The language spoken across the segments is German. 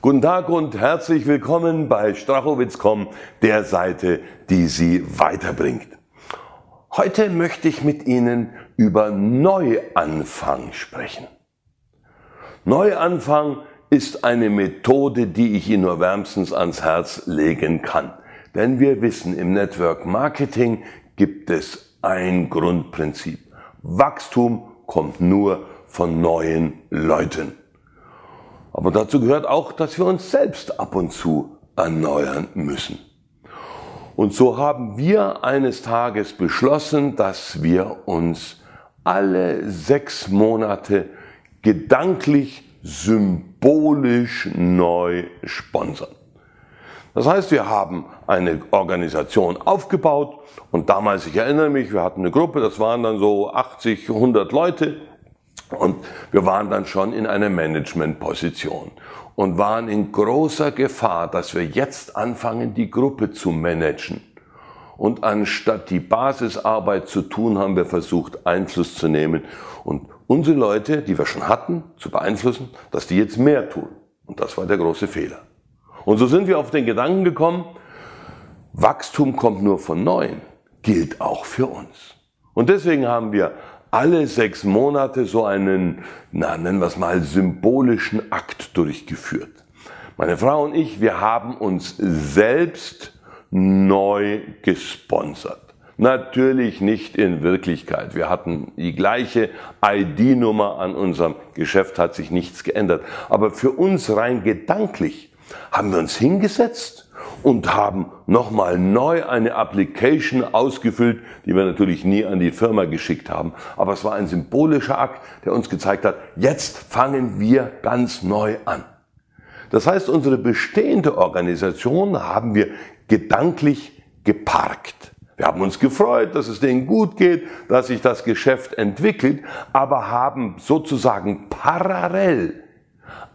Guten Tag und herzlich willkommen bei Strachowitz.com, der Seite, die Sie weiterbringt. Heute möchte ich mit Ihnen über Neuanfang sprechen. Neuanfang ist eine Methode, die ich Ihnen nur wärmstens ans Herz legen kann. Denn wir wissen, im Network Marketing gibt es ein Grundprinzip. Wachstum kommt nur von neuen Leuten. Aber dazu gehört auch, dass wir uns selbst ab und zu erneuern müssen. Und so haben wir eines Tages beschlossen, dass wir uns alle sechs Monate gedanklich, symbolisch neu sponsern. Das heißt, wir haben eine Organisation aufgebaut und damals, ich erinnere mich, wir hatten eine Gruppe, das waren dann so 80, 100 Leute und wir waren dann schon in einer Managementposition und waren in großer Gefahr, dass wir jetzt anfangen, die Gruppe zu managen. Und anstatt die Basisarbeit zu tun, haben wir versucht, Einfluss zu nehmen und unsere Leute, die wir schon hatten, zu beeinflussen, dass die jetzt mehr tun. Und das war der große Fehler. Und so sind wir auf den Gedanken gekommen, Wachstum kommt nur von Neuen, gilt auch für uns. Und deswegen haben wir alle sechs Monate so einen, na, nennen wir es mal, symbolischen Akt durchgeführt. Meine Frau und ich, wir haben uns selbst neu gesponsert. Natürlich nicht in Wirklichkeit. Wir hatten die gleiche ID-Nummer an unserem Geschäft, hat sich nichts geändert. Aber für uns rein gedanklich haben wir uns hingesetzt und haben nochmal neu eine Application ausgefüllt, die wir natürlich nie an die Firma geschickt haben. Aber es war ein symbolischer Akt, der uns gezeigt hat, jetzt fangen wir ganz neu an. Das heißt, unsere bestehende Organisation haben wir gedanklich geparkt. Wir haben uns gefreut, dass es denen gut geht, dass sich das Geschäft entwickelt, aber haben sozusagen parallel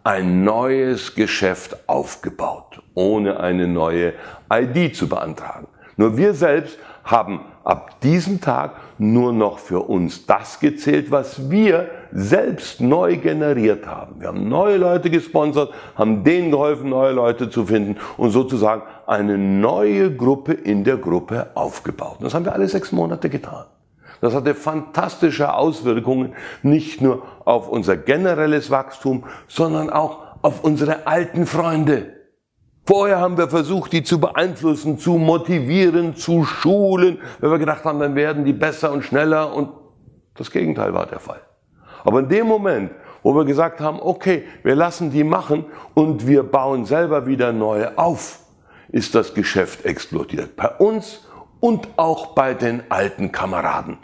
ein neues Geschäft aufgebaut, ohne eine neue ID zu beantragen. Nur wir selbst haben ab diesem Tag nur noch für uns das gezählt, was wir selbst neu generiert haben. Wir haben neue Leute gesponsert, haben denen geholfen, neue Leute zu finden und sozusagen eine neue Gruppe in der Gruppe aufgebaut. das haben wir alle sechs Monate getan. Das hatte fantastische Auswirkungen, nicht nur auf unser generelles Wachstum, sondern auch auf unsere alten Freunde. Vorher haben wir versucht, die zu beeinflussen, zu motivieren, zu schulen, weil wir gedacht haben, dann werden die besser und schneller und das Gegenteil war der Fall. Aber in dem Moment, wo wir gesagt haben, okay, wir lassen die machen und wir bauen selber wieder neue auf, ist das Geschäft explodiert. Bei uns und auch bei den alten Kameraden.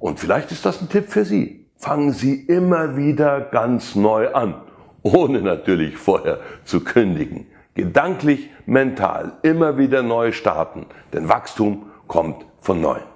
Und vielleicht ist das ein Tipp für Sie. Fangen Sie immer wieder ganz neu an, ohne natürlich vorher zu kündigen. Gedanklich, mental, immer wieder neu starten, denn Wachstum kommt von neuem.